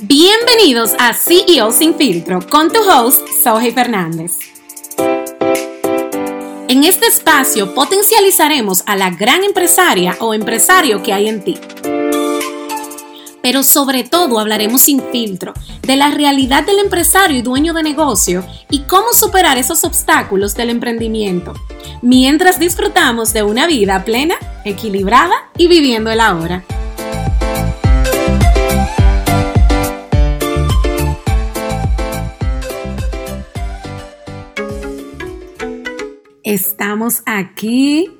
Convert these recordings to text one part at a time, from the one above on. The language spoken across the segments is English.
Bienvenidos a CEO Sin Filtro con tu host, Soji Fernández. En este espacio potencializaremos a la gran empresaria o empresario que hay en ti. Pero sobre todo hablaremos sin filtro de la realidad del empresario y dueño de negocio y cómo superar esos obstáculos del emprendimiento, mientras disfrutamos de una vida plena, equilibrada y viviendo el ahora. Estamos aquí,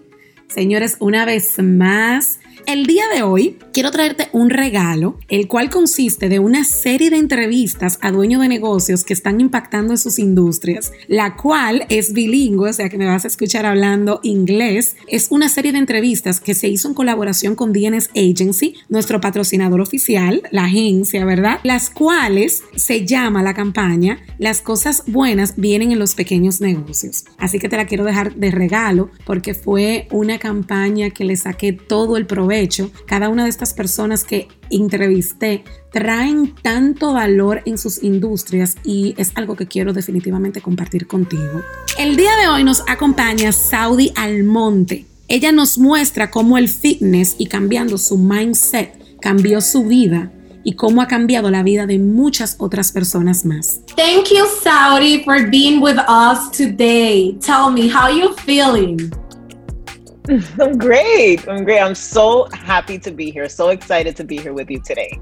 señores, una vez más el día de hoy quiero traerte un regalo, el cual consiste de una serie de entrevistas a dueños de negocios que están impactando en sus industrias, la cual es bilingüe, o sea que me vas a escuchar hablando inglés. Es una serie de entrevistas que se hizo en colaboración con DNS Agency, nuestro patrocinador oficial, la agencia, ¿verdad? Las cuales se llama la campaña Las cosas buenas vienen en los pequeños negocios. Así que te la quiero dejar de regalo porque fue una campaña que le saqué todo el provecho cada una de estas personas que entrevisté traen tanto valor en sus industrias y es algo que quiero definitivamente compartir contigo. El día de hoy nos acompaña Saudi Almonte. Ella nos muestra cómo el fitness y cambiando su mindset cambió su vida y cómo ha cambiado la vida de muchas otras personas más. Thank you Saudi for being with us today. Tell me how you feeling. I'm great. I'm great. I'm so happy to be here. So excited to be here with you today.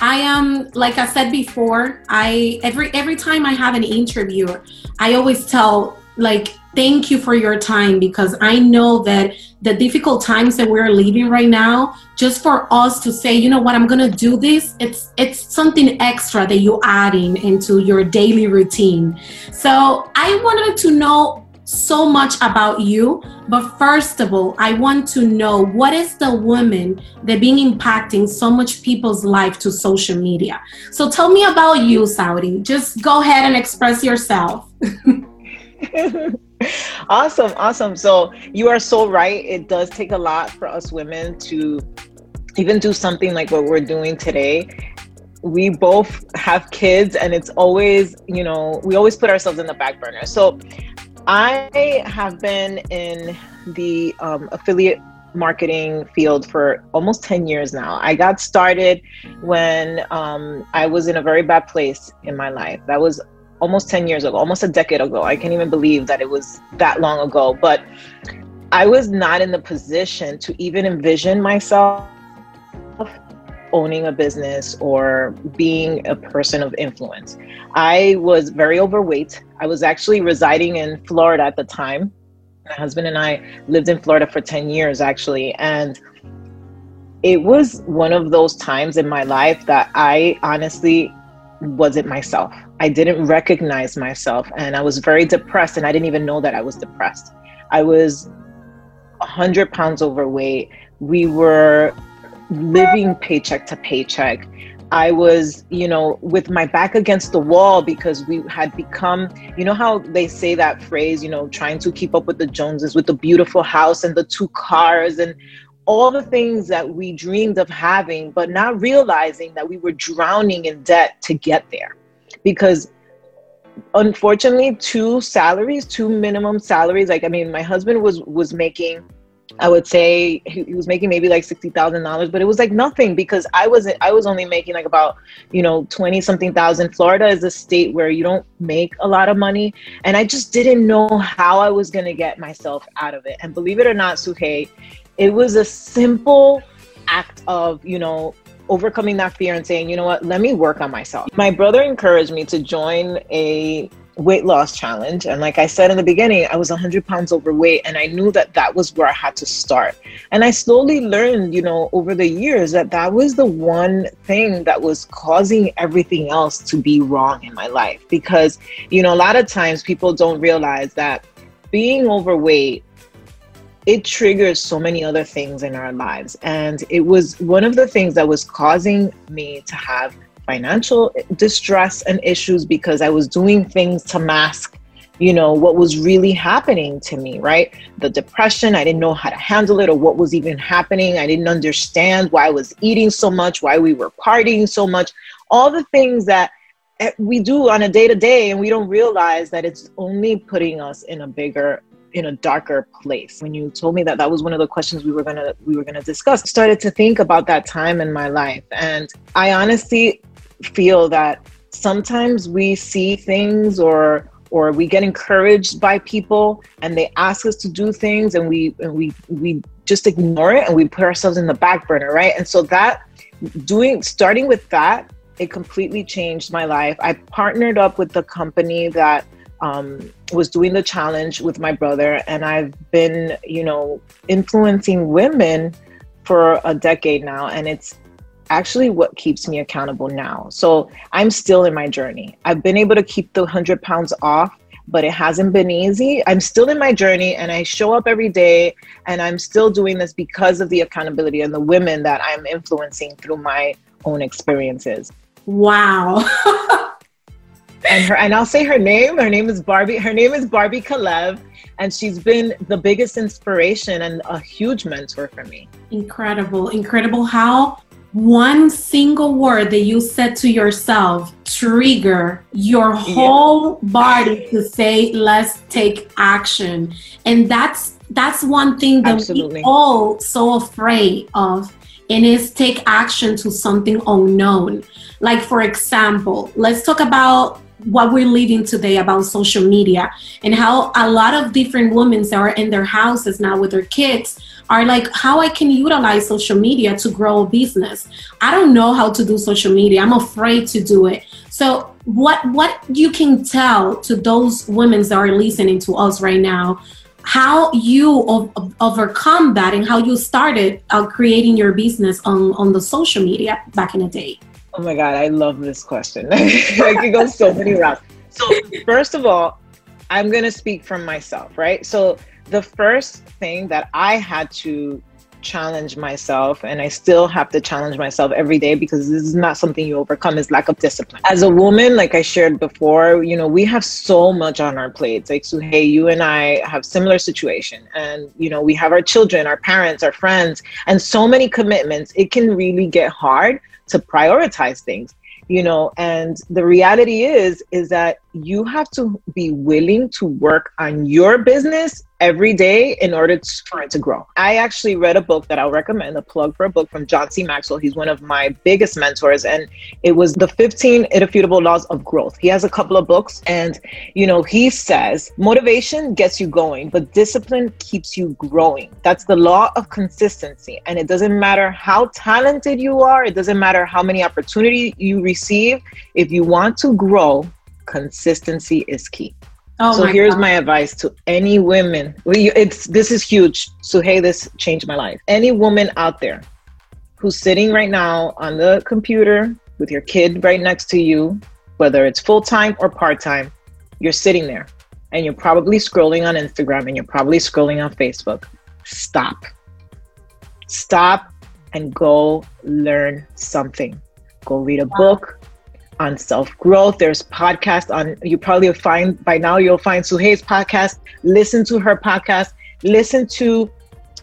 I am like I said before, I every every time I have an interview, I always tell like thank you for your time because I know that the difficult times that we're living right now, just for us to say, you know what, I'm gonna do this, it's it's something extra that you're adding into your daily routine. So I wanted to know so much about you. But first of all, I want to know what is the woman that been impacting so much people's life to social media. So tell me about you, Saudi. Just go ahead and express yourself. awesome, awesome. So you are so right. It does take a lot for us women to even do something like what we're doing today we both have kids and it's always you know we always put ourselves in the back burner so I have been in the um, affiliate marketing field for almost 10 years now. I got started when um, I was in a very bad place in my life. That was almost 10 years ago, almost a decade ago. I can't even believe that it was that long ago. But I was not in the position to even envision myself owning a business or being a person of influence. I was very overweight. I was actually residing in Florida at the time. My husband and I lived in Florida for 10 years, actually. And it was one of those times in my life that I honestly wasn't myself. I didn't recognize myself and I was very depressed and I didn't even know that I was depressed. I was 100 pounds overweight. We were living paycheck to paycheck. I was, you know, with my back against the wall because we had become, you know, how they say that phrase, you know, trying to keep up with the Joneses with the beautiful house and the two cars and all the things that we dreamed of having, but not realizing that we were drowning in debt to get there. Because unfortunately, two salaries, two minimum salaries, like, I mean, my husband was, was making I would say he, was making maybe like sixty thousand dollars, but it was like nothing because I was I was only making like about you know twenty something thousand. Florida is a state where you don't make a lot of money, and I just didn't know how I was gonna get myself out of it. And believe it or not, Suhey, it was a simple act of you know overcoming that fear and saying, you know what, let me work on myself. My brother encouraged me to join a weight loss challenge. And like I said in the beginning, I was 100 pounds overweight, and I knew that that was where I had to start. And I slowly learned, you know, over the years that that was the one thing that was causing everything else to be wrong in my life. Because, you know, a lot of times people don't realize that being overweight it triggers so many other things in our lives. And it was one of the things that was causing me to have financial distress and issues because I was doing things to mask you know what was really happening to me right? The depression i didn't know how to handle it or what was even happening. I didn't understand why i was eating so much why we were partying so much. All the things that eh, we do on a day to day and we don't realize that it's only putting us in a bigger in a darker place. When you told me that that was one of the questions we were going to we were going to discuss. Started to think about that time in my life and i honestly feel that sometimes we see things or or we get encouraged by people and they ask us to do things and we and we we just ignore it and we put ourselves in the back burner right? And so that doing starting with that it completely changed my life. I partnered up with the company that um, was doing the challenge with my brother and i've been you know influencing women for a decade now and it's actually what keeps me accountable now. So I'm still in my journey. I've been able to keep the 100 pounds off, but it hasn't been easy. I'm still in my journey and I show up every day and I'm still doing this because of the accountability and the women that I'm influencing through my own experiences. Wow. and her and I'll say her name. Her name is Barbie. Her name is Barbie Kalev and she's been the biggest inspiration and a huge mentor for me. Incredible. Incredible how one single word that you said to yourself trigger your whole yeah. body to say let's take action and that's that's one thing that Absolutely. we all so afraid of and is take action to something unknown like for example let's talk about what we're living today about social media and how a lot of different women that are in their houses now with their kids are like how I can utilize social media to grow a business. I don't know how to do social media. I'm afraid to do it. So what what you can tell to those women that are listening to us right now how you ov- overcome that and how you started uh, creating your business on on the social media back in the day Oh my God, I love this question. I could go so many routes. So, first of all, I'm to speak from myself, right? So, the first thing that I had to challenge myself and I still have to challenge myself every day because this is not something you overcome is lack of discipline. As a woman, like I shared before, you know, we have so much on our plates. Like Suhey, you and I have similar situation and you know, we have our children, our parents, our friends, and so many commitments. It can really get hard to prioritize things you know and the reality is is that you have to be willing to work on your business every day in order to, for it to grow. I actually read a book that I'll recommend, a plug for a book from John C. Maxwell. He's one of my biggest mentors, and it was the 15 Irrefutable Laws of Growth. He has a couple of books, and you know, he says motivation gets you going, but discipline keeps you growing. That's the law of consistency. And it doesn't matter how talented you are, it doesn't matter how many opportunities you receive. If you want to grow, consistency is key. Oh so my here's God. my advice to any women. It's this is huge. So hey, this changed my life. Any woman out there who's sitting right now on the computer with your kid right next to you, whether it's full time or part time, you're sitting there and you're probably scrolling on Instagram and you're probably scrolling on Facebook. Stop. Stop and go learn something. Go read a book, on self growth. There's podcasts on, you probably find by now, you'll find Suhey's podcast. Listen to her podcast. Listen to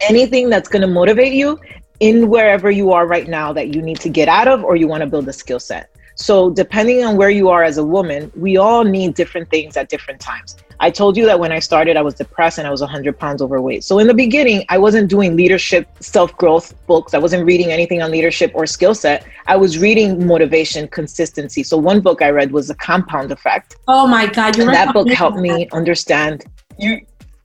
anything that's going to motivate you in wherever you are right now that you need to get out of or you want to build a skill set. So, depending on where you are as a woman, we all need different things at different times. I told you that when I started, I was depressed and I was 100 pounds overweight. So in the beginning, I wasn't doing leadership, self growth books. I wasn't reading anything on leadership or skill set. I was reading motivation, consistency. So one book I read was The Compound Effect. Oh my God. And that book helped me understand. You,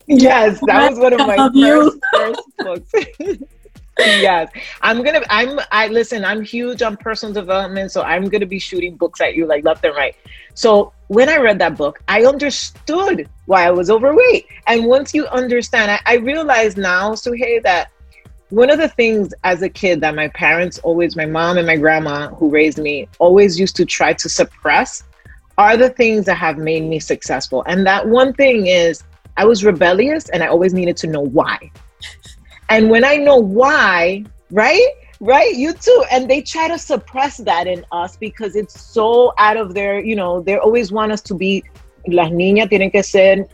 yes, that was one of my first, first books. yes. I'm gonna i'm i listen i'm huge on personal development so i'm gonna be shooting books at you like left and right. So when i read that book i understood why i was overweight. And once you understand i, I realize now Suhey that one of the things as a kid that my parents always my mom and my grandma who raised me always used to try to suppress are the things that have made me successful. And that one thing is i was rebellious and i always needed to know why and when I know why, right? Right? You too. And they try to suppress that in us because it's so out of their, you know, they always want us to be, las niñas tienen que ser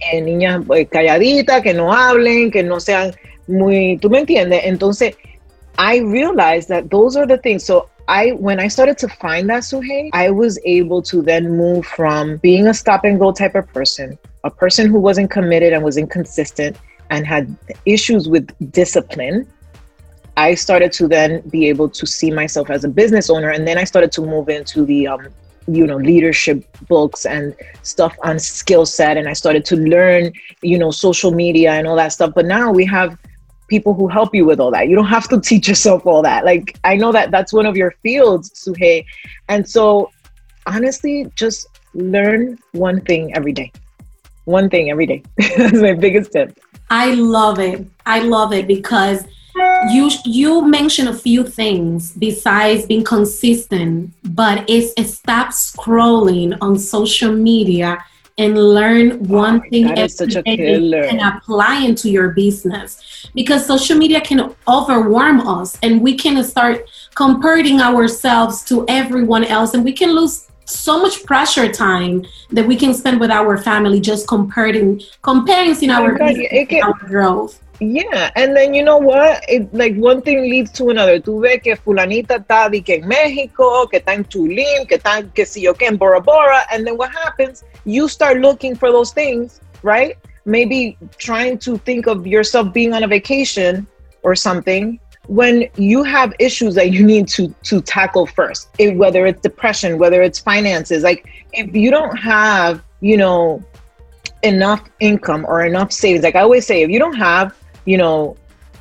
eh, niñas eh, calladitas, que no hablen, que no sean muy, tú me entiendes? Entonces, I realized that those are the things. So I when I started to find that Suhey, I was able to then move from being a stop and go type of person, a person who wasn't committed and was inconsistent and had issues with discipline. I started to then be able to see myself as a business owner, and then I started to move into the um, you know leadership books and stuff on skill set. And i started to learn you know social media and all that stuff. But now we have people who help you with all that. You don't have to teach yourself all that. Like i know that that's one of your fields suhey. And so honestly just learn one thing every day. One thing every day. That's my biggest tip i love it. I love it because you you mentioned a few things besides being consistent but it's, it stop scrolling on social media and learn one oh, thing every day and apply into your business. Because social media can overwhelm us and we can start comparing ourselves to everyone else and we can lose so much pressure time that we can spend with our family just comparing comparing in our, our growth yeah, and then you know what? It, like one thing leads to another. Tú ves que fulanita está que en México, que está en Tulum, que está que si yo que en Bora Bora, and then what happens? You start looking for those things, right? Maybe trying to think of yourself being on a vacation or something when you have issues that you need to to tackle first. It, whether it's depression, whether it's finances, like if you don't have, you know, enough income or enough savings, like I always say, if you don't have you know,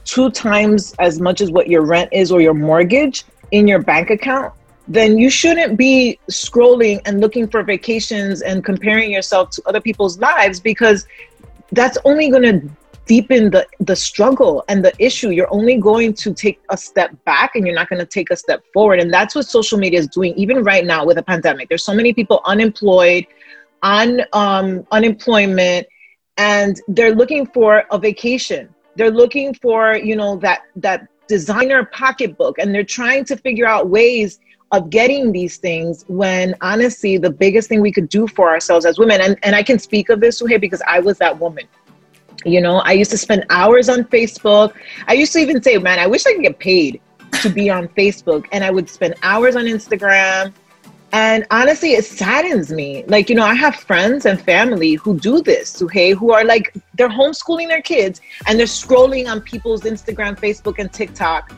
two times as much as what your rent is or your mortgage in your bank account, then you shouldn't be scrolling and looking for vacations and comparing yourself to other people's lives because that's only going to deepen the the struggle and the issue. You're only going to take a step back and you're not going to take a step forward. And that's what social media is doing even right now with a pandemic. There's so many people unemployed on um, unemployment and they're looking for a vacation. They're looking for you know that that designer pocketbook. And they're trying to figure out ways of getting these things when honestly the biggest thing we could do for ourselves as women and, and i can speak of this because i was that woman you know? I used to spend hours on facebook. I used to even say man i wish i could get paid to be on facebook. And i would spend hours on instagram. And honestly, it saddens me. Like, you know, I have friends and family who do this, who hey, who are like they're homeschooling their kids and they're scrolling on people's Instagram, Facebook, and TikTok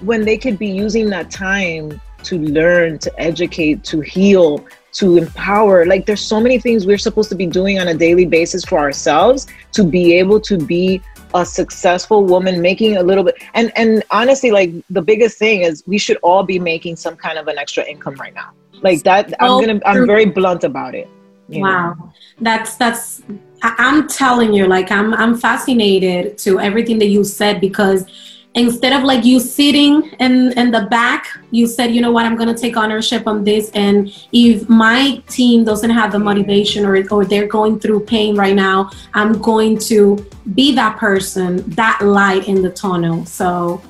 when they could be using that time to learn, to educate, to heal, to empower. Like there's so many things we're supposed to be doing on a daily basis for ourselves to be able to be a successful woman making a little bit and and honestly like the biggest thing is we should all be making some kind of an extra income right now like that i'm gonna i'm very blunt about it wow know? that's that's i'm telling you like i'm i'm fascinated to everything that you said because instead of like you sitting in in the back you said you know what i'm going to take ownership on this and if my team doesn't have the motivation or or they're going through pain right now i'm going to be that person that light in the tunnel so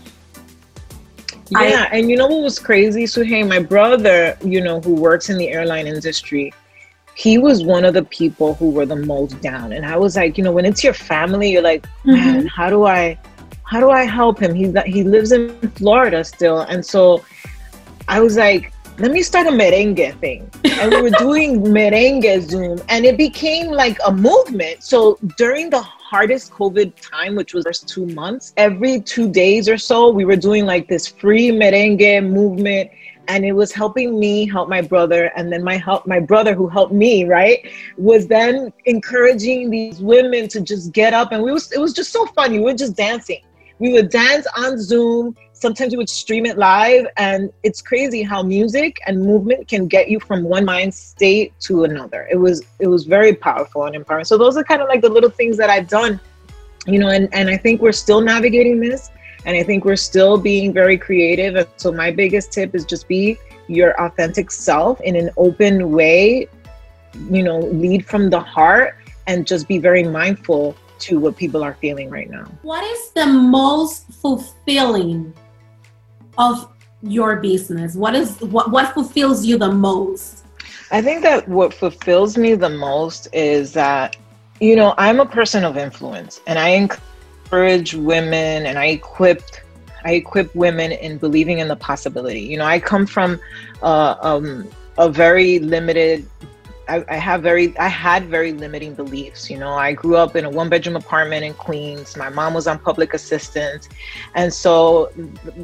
yeah, I, and you know what was crazy, Suhey? My brother, you know, who works in the airline industry, he was one of the people who were the most down. And I was like, you know, when it's your family, you're like, mm-hmm. man, how do I, how do I help him? He he lives in Florida still, and so I was like, let me start a merengue thing. And we were doing merengue Zoom, and it became like a movement. So during the hardest COVID time, which was first two months, every two days or so, we were doing like this free merengue movement. And it was helping me help my brother, and then my help my brother who helped me, right, was then encouraging these women to just get up, and we was it was just so fun. We were just dancing. We would dance on Zoom. Sometimes we would stream it live and it's crazy how music and movement can get you from one mind state to another. It was it was very powerful and empowering. So those are kind of like the little things that i've done you know and, and i think we're still navigating this and i think we're still being very creative. And so my biggest tip is just be your authentic self in an open way you know lead from the heart and just be very mindful to what people are feeling right now. What is the most fulfilling of your business? What is what what fulfills you the most? I think that what fulfills me the most is that you know, I'm a person of influence and I encourage women and I equip I equip women in believing in the possibility. You know, I come from uh, um, a very limited I, have very I had very limiting beliefs. You know, I grew up in a one bedroom apartment in Queens. My mom was on public assistance, and so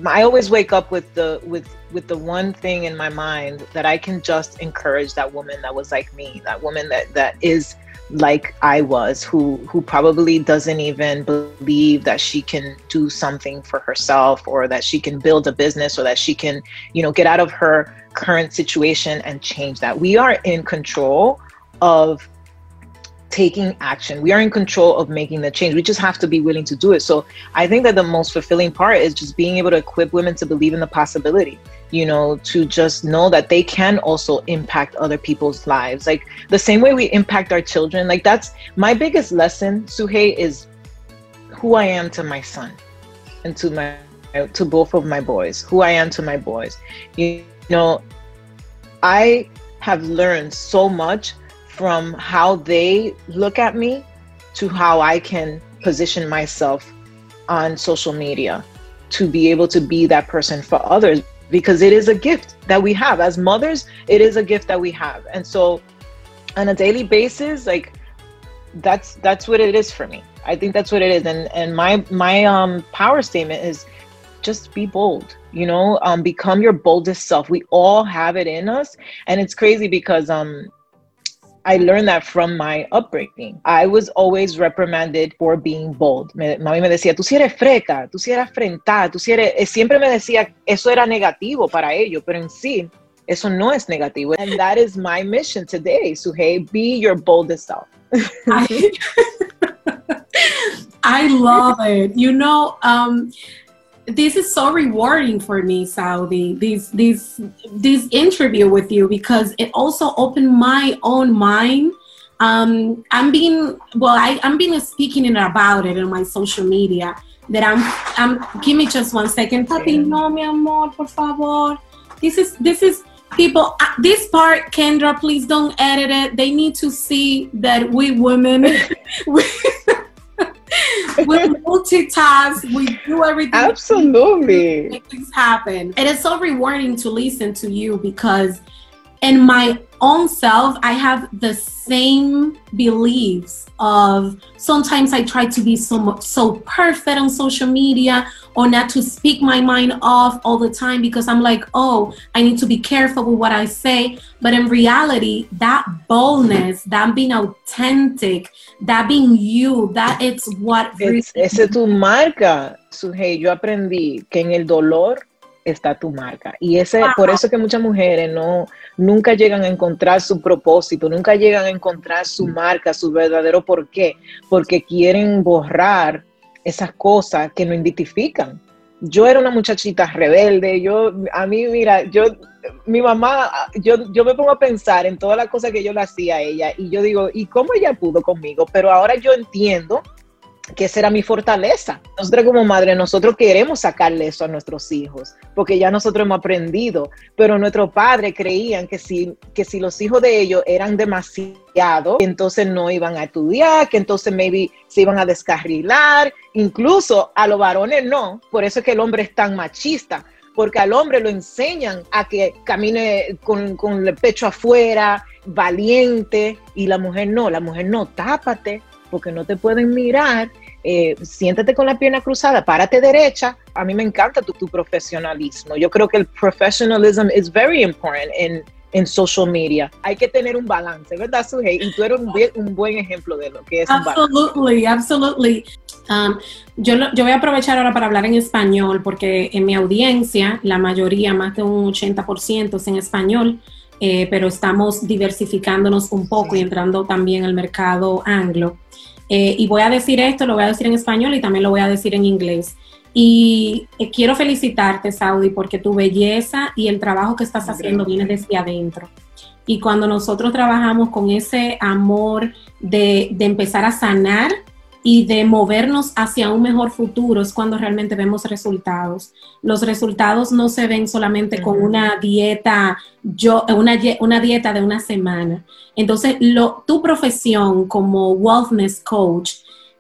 I always wake up with the with with the one thing in my mind that I can just encourage that woman that was like me, that woman that that is like I was, who who probably doesn't even believe that she can do something for herself or that she can build a business or that she can, you know, get out of her current situation and change that. We are in control of taking action. We are in control of making the change. We just have to be willing to do it. So I think that the most fulfilling part is just being able to equip women to believe in the possibility, you know, to just know that they can also impact other people's lives. Like the same way we impact our children. Like that's my biggest lesson, Suhey, is who I am to my son and to my to both of my boys, who I am to my boys. You know, I have learned so much from how they look at me to how I can position myself on social media to be able to be that person for others because it is a gift that we have. As mothers it is a gift that we have. And so on a daily basis like that's that's what it is for me. I think that's what it is. And and my my um power statement is just be bold you know? Um become your boldest self. We all have it in us. And it's crazy because um I learned that from my upbringing. I was always reprimanded for being bold. Me, mami me decía, tú si eres freca, tú si eres afrentada, tú si eres... Eh, siempre me decía, eso era negativo para ellos, pero en sí, eso no es negativo. And that is my mission today, Suhey. Be your boldest self. I, I love it. You know, um, this is so rewarding for me, Saudi. This this this interview with you because it also opened my own mind. Um, I'm being well. I, I'm being speaking about it on my social media. That I'm. I'm. Give me just one second, Papi. No, mi amor, por favor. This is this is people. Uh, this part, Kendra, please don't edit it. They need to see that we women. we, we multitask, we do everything. Absolutely. Make things happen. And It is so rewarding to listen to you because in my own self, I have the same beliefs of sometimes I try to be so so perfect on social media or not to speak my mind off all the time because I'm like, oh, I need to be careful with what I say. But in reality, that boldness, that being authentic, that being you, that it's what it's, esa es tu marca. Hey, yo aprendí que en el dolor está tu marca. Y ese, por eso que muchas mujeres no, nunca llegan a encontrar su propósito, nunca llegan a encontrar su marca, su verdadero porqué, porque quieren borrar esas cosas que nos identifican. Yo era una muchachita rebelde, yo, a mí, mira, yo, mi mamá, yo, yo me pongo a pensar en todas las cosas que yo le hacía a ella y yo digo, ¿y cómo ella pudo conmigo? Pero ahora yo entiendo que esa era mi fortaleza. Nosotros como madre, nosotros queremos sacarle eso a nuestros hijos, porque ya nosotros hemos aprendido, pero nuestros padres creían que si, que si los hijos de ellos eran demasiado, entonces no iban a estudiar, que entonces maybe se iban a descarrilar, incluso a los varones no, por eso es que el hombre es tan machista, porque al hombre lo enseñan a que camine con, con el pecho afuera, valiente, y la mujer no, la mujer no, tápate, porque no te pueden mirar, eh, siéntate con la pierna cruzada, párate derecha. A mí me encanta tu, tu profesionalismo. Yo creo que el professionalism is very important in, en social media. Hay que tener un balance, ¿verdad, Suhey? Y tú eres un, un, buen ejemplo de lo que es absolutely, Absolutely, um, yo, yo voy a aprovechar ahora para hablar en español, porque en mi audiencia, la mayoría, más de un 80% es en español. Eh, pero estamos diversificándonos un poco y entrando también al mercado anglo. Eh, y voy a decir esto, lo voy a decir en español y también lo voy a decir en inglés. Y eh, quiero felicitarte, Saudi, porque tu belleza y el trabajo que estás haciendo viene desde adentro. Y cuando nosotros trabajamos con ese amor de, de empezar a sanar y de movernos hacia un mejor futuro es cuando realmente vemos resultados. Los resultados no se ven solamente con una dieta, yo, una, una dieta de una semana. Entonces, lo, tu profesión como wellness coach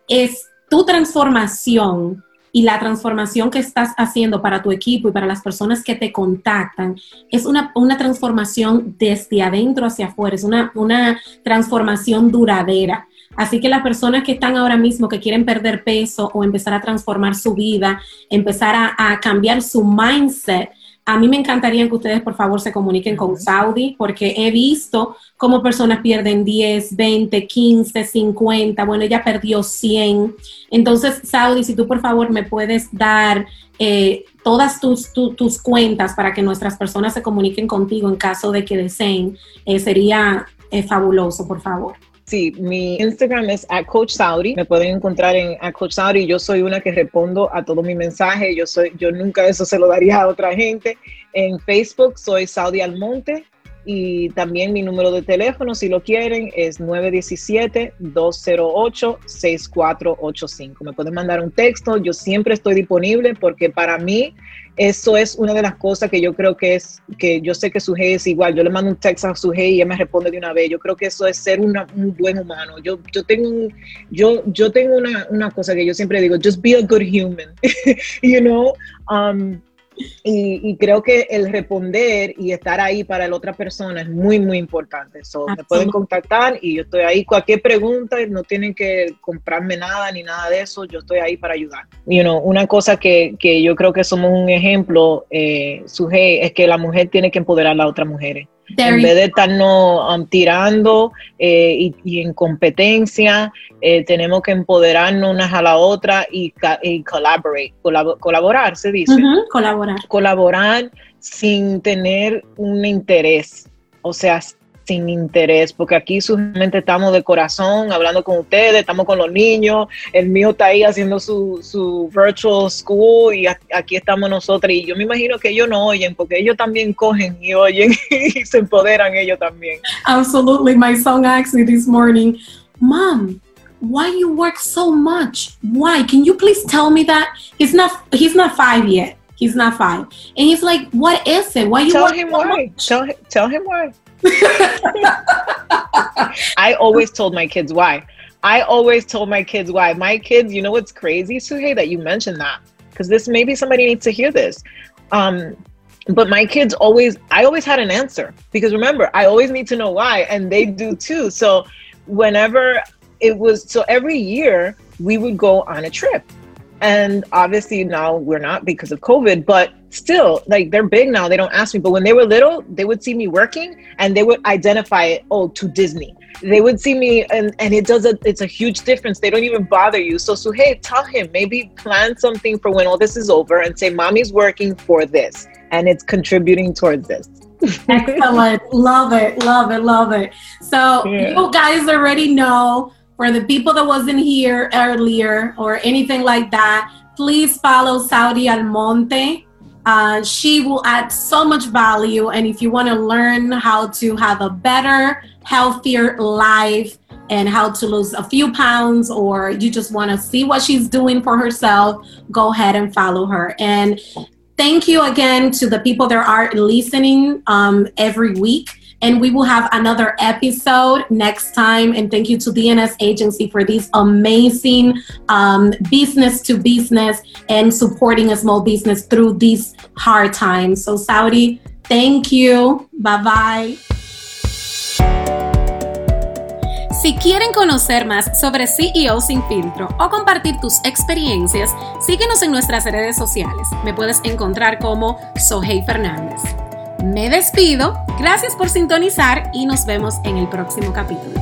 es tu transformación y la transformación que estás haciendo para tu equipo y para las personas que te contactan es una, una transformación desde adentro hacia afuera, es una, una transformación duradera. Así que las personas que están ahora mismo, que quieren perder peso o empezar a transformar su vida, empezar a, a cambiar su mindset, a mí me encantaría que ustedes, por favor, se comuniquen con Saudi, porque he visto cómo personas pierden 10, 20, 15, 50. Bueno, ella perdió 100. Entonces, Saudi, si tú, por favor, me puedes dar eh, todas tus, tus cuentas para que nuestras personas se comuniquen contigo en caso de que deseen, eh, sería eh, fabuloso, por favor. Sí, mi Instagram es at Coach Saudi. Me pueden encontrar en at Coach. Yo soy una que respondo a todo mi mensaje. Yo soy, yo nunca eso se lo daría a otra gente. En Facebook soy Saudi Almonte y también mi número de teléfono, si lo quieren, es 917-208-6485. Me pueden mandar un texto, yo siempre estoy disponible porque para mí eso es una de las cosas que yo creo que es, que yo sé que Sujei es igual. Yo le mando un texto a Sujei y ella me responde de una vez. Yo creo que eso es ser un buen humano. Yo, yo tengo, yo, yo tengo una, una cosa que yo siempre digo, just be a good human, you know. Um, y, creo que el responder y estar ahí para la otra persona es muy, muy importante. So, me pueden contactar y yo estoy ahí. Cualquier pregunta, no tienen que comprarme nada ni nada de eso. Yo estoy ahí para ayudar. You know, una cosa que, que yo creo que somos un ejemplo, eh, es que la mujer tiene que empoderar a las otras mujeres en vez de estarnos um, tirando eh, y, en competencia, eh, tenemos que empoderarnos unas a la otra y, colaborar, se dice. colaborar. Colaborar sin tener un interés. O sea, sin interés, porque aquí solamente estamos de corazón hablando con ustedes, estamos con los niños, el mío está ahí haciendo su, su virtual school y aquí estamos nosotros y yo me imagino que ellos no oyen porque ellos también cogen y oyen y se empoderan ellos también. Absolutely, my son asked me this morning, Mom, why you work so much? Why? Can you please tell me that? He's not he's not five yet. He's not five. And he's like, what is it? Why you tell work him so why. Much? Tell, tell him why. I always told my kids why. I always told my kids why. My kids, you know what's crazy, Suhey, that you mentioned that because this maybe somebody needs to hear this. Um, but my kids always, I always had an answer because remember, I always need to know why, and they do too. So whenever it was, so every year we would go on a trip and obviously now we're not because of COVID, but still, like they're big now. They don't ask me. But when they were little, they would see me working and they would identify it, oh, to Disney. They would see me and, and it does a it's a huge difference. They don't even bother you. So Suhey, tell him, maybe plan something for when all this is over and say, Mommy's working for this and it's contributing towards this. Excellent. love it. Love it. Love it. So yeah. you guys already know for the people that wasn't here earlier or anything like that, please follow Saudi Almonte. Uh, she will add so much value. And if you want to learn how to have a better, healthier life and how to lose a few pounds, or you just want to see what she's doing for herself, go ahead and follow her. And thank you again to the people that are listening um, every week. And we will have another episode next time. And thank you to DNS Agency for this amazing um, business to business and supporting a small business through these hard times. So, Saudi, thank you. Bye bye. Si quieren conocer más sobre CEO Sin Filtro o compartir tus experiencias, síguenos en nuestras redes sociales. Me puedes encontrar como Suhey Fernández. Me despido, gracias por sintonizar y nos vemos en el próximo capítulo.